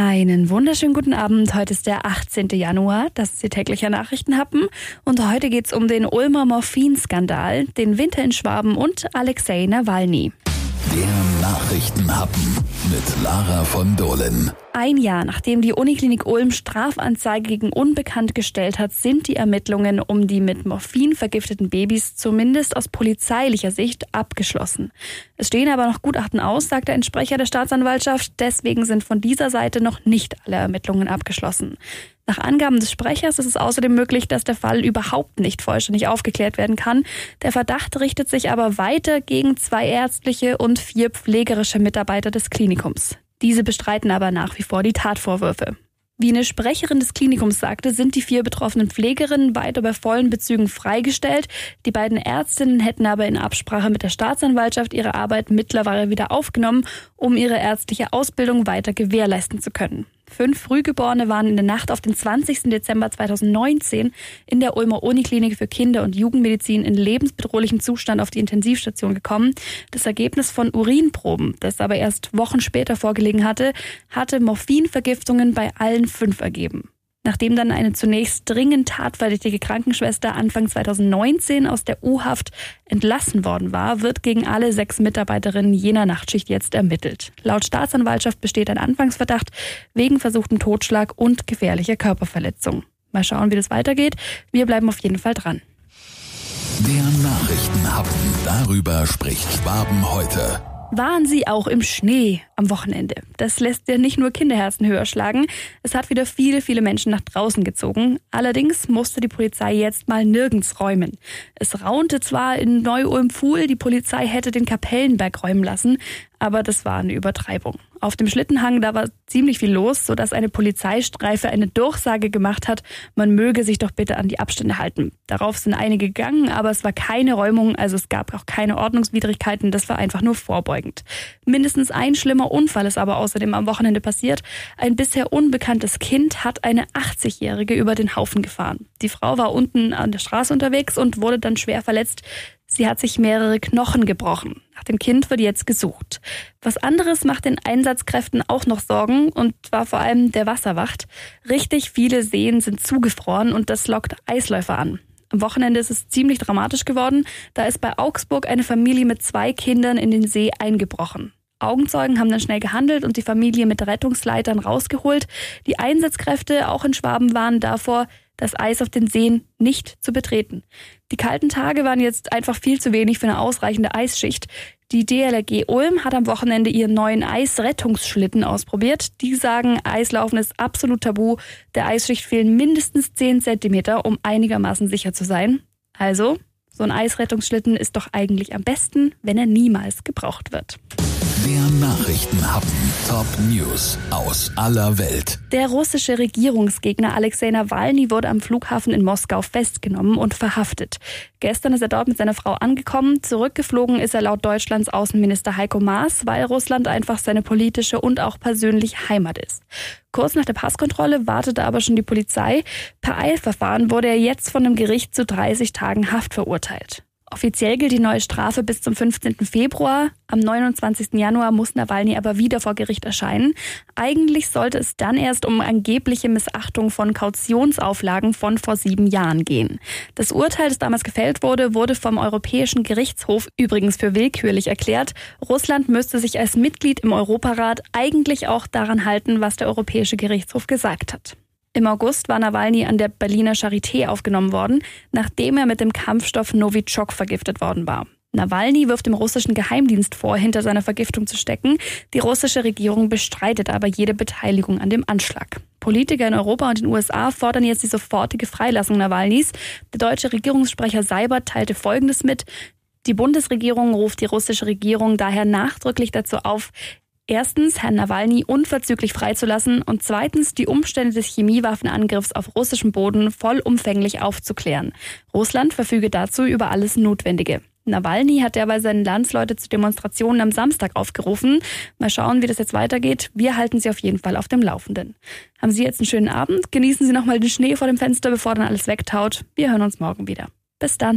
Einen wunderschönen guten Abend. Heute ist der 18. Januar. Das ist Ihr täglicher Nachrichtenhappen. Und heute geht es um den Ulmer Morphinskandal, den Winter in Schwaben und Alexei Nawalny. Der Nachrichtenhappen mit Lara von Dohlen. Ein Jahr nachdem die Uniklinik Ulm Strafanzeige gegen Unbekannt gestellt hat, sind die Ermittlungen um die mit Morphin vergifteten Babys zumindest aus polizeilicher Sicht abgeschlossen. Es stehen aber noch Gutachten aus, sagt ein Sprecher der Staatsanwaltschaft. Deswegen sind von dieser Seite noch nicht alle Ermittlungen abgeschlossen. Nach Angaben des Sprechers ist es außerdem möglich, dass der Fall überhaupt nicht vollständig aufgeklärt werden kann. Der Verdacht richtet sich aber weiter gegen zwei ärztliche und vier pflegerische Mitarbeiter des Klinikums. Diese bestreiten aber nach wie vor die Tatvorwürfe. Wie eine Sprecherin des Klinikums sagte, sind die vier betroffenen Pflegerinnen weiter bei vollen Bezügen freigestellt. Die beiden Ärztinnen hätten aber in Absprache mit der Staatsanwaltschaft ihre Arbeit mittlerweile wieder aufgenommen, um ihre ärztliche Ausbildung weiter gewährleisten zu können. Fünf Frühgeborene waren in der Nacht auf den 20. Dezember 2019 in der Ulmer Uniklinik für Kinder- und Jugendmedizin in lebensbedrohlichem Zustand auf die Intensivstation gekommen. Das Ergebnis von Urinproben, das aber erst Wochen später vorgelegen hatte, hatte Morphinvergiftungen bei allen fünf ergeben. Nachdem dann eine zunächst dringend tatverdächtige Krankenschwester Anfang 2019 aus der U-Haft entlassen worden war, wird gegen alle sechs Mitarbeiterinnen jener Nachtschicht jetzt ermittelt. Laut Staatsanwaltschaft besteht ein Anfangsverdacht wegen versuchten Totschlag und gefährlicher Körperverletzung. Mal schauen, wie das weitergeht. Wir bleiben auf jeden Fall dran. Der Nachrichtenhappen. Darüber spricht Schwaben heute. Waren sie auch im Schnee am Wochenende? Das lässt ja nicht nur Kinderherzen höher schlagen. Es hat wieder viele, viele Menschen nach draußen gezogen. Allerdings musste die Polizei jetzt mal nirgends räumen. Es raunte zwar in Neu-Ulm-Fuhl, die Polizei hätte den Kapellenberg räumen lassen, aber das war eine Übertreibung. Auf dem Schlittenhang, da war ziemlich viel los, sodass eine Polizeistreife eine Durchsage gemacht hat, man möge sich doch bitte an die Abstände halten. Darauf sind einige gegangen, aber es war keine Räumung, also es gab auch keine Ordnungswidrigkeiten, das war einfach nur vorbeugend. Mindestens ein schlimmer Unfall ist aber außerdem am Wochenende passiert. Ein bisher unbekanntes Kind hat eine 80-Jährige über den Haufen gefahren. Die Frau war unten an der Straße unterwegs und wurde dann schwer verletzt. Sie hat sich mehrere Knochen gebrochen. Nach dem Kind wird jetzt gesucht. Was anderes macht den Einsatzkräften auch noch Sorgen und zwar vor allem der Wasserwacht. Richtig viele Seen sind zugefroren und das lockt Eisläufer an. Am Wochenende ist es ziemlich dramatisch geworden. Da ist bei Augsburg eine Familie mit zwei Kindern in den See eingebrochen. Augenzeugen haben dann schnell gehandelt und die Familie mit Rettungsleitern rausgeholt. Die Einsatzkräfte auch in Schwaben waren davor, das Eis auf den Seen nicht zu betreten. Die kalten Tage waren jetzt einfach viel zu wenig für eine ausreichende Eisschicht. Die DLRG Ulm hat am Wochenende ihren neuen Eisrettungsschlitten ausprobiert. Die sagen, Eislaufen ist absolut tabu. Der Eisschicht fehlen mindestens 10 Zentimeter, um einigermaßen sicher zu sein. Also, so ein Eisrettungsschlitten ist doch eigentlich am besten, wenn er niemals gebraucht wird. Der Nachrichtenhappen. Top News aus aller Welt. Der russische Regierungsgegner Alexei Nawalny wurde am Flughafen in Moskau festgenommen und verhaftet. Gestern ist er dort mit seiner Frau angekommen. Zurückgeflogen ist er laut Deutschlands Außenminister Heiko Maas, weil Russland einfach seine politische und auch persönliche Heimat ist. Kurz nach der Passkontrolle wartete aber schon die Polizei. Per Eilverfahren wurde er jetzt von dem Gericht zu 30 Tagen Haft verurteilt. Offiziell gilt die neue Strafe bis zum 15. Februar. Am 29. Januar muss Nawalny aber wieder vor Gericht erscheinen. Eigentlich sollte es dann erst um angebliche Missachtung von Kautionsauflagen von vor sieben Jahren gehen. Das Urteil, das damals gefällt wurde, wurde vom Europäischen Gerichtshof übrigens für willkürlich erklärt. Russland müsste sich als Mitglied im Europarat eigentlich auch daran halten, was der Europäische Gerichtshof gesagt hat. Im August war Nawalny an der Berliner Charité aufgenommen worden, nachdem er mit dem Kampfstoff Novichok vergiftet worden war. Nawalny wirft dem russischen Geheimdienst vor, hinter seiner Vergiftung zu stecken. Die russische Regierung bestreitet aber jede Beteiligung an dem Anschlag. Politiker in Europa und den USA fordern jetzt die sofortige Freilassung Nawalnys. Der deutsche Regierungssprecher Seibert teilte Folgendes mit. Die Bundesregierung ruft die russische Regierung daher nachdrücklich dazu auf, Erstens, Herrn Nawalny unverzüglich freizulassen und zweitens die Umstände des Chemiewaffenangriffs auf russischem Boden vollumfänglich aufzuklären. Russland verfüge dazu über alles Notwendige. Nawalny hat derweil seine Landsleute zu Demonstrationen am Samstag aufgerufen. Mal schauen, wie das jetzt weitergeht. Wir halten Sie auf jeden Fall auf dem Laufenden. Haben Sie jetzt einen schönen Abend? Genießen Sie nochmal den Schnee vor dem Fenster, bevor dann alles wegtaut. Wir hören uns morgen wieder. Bis dann.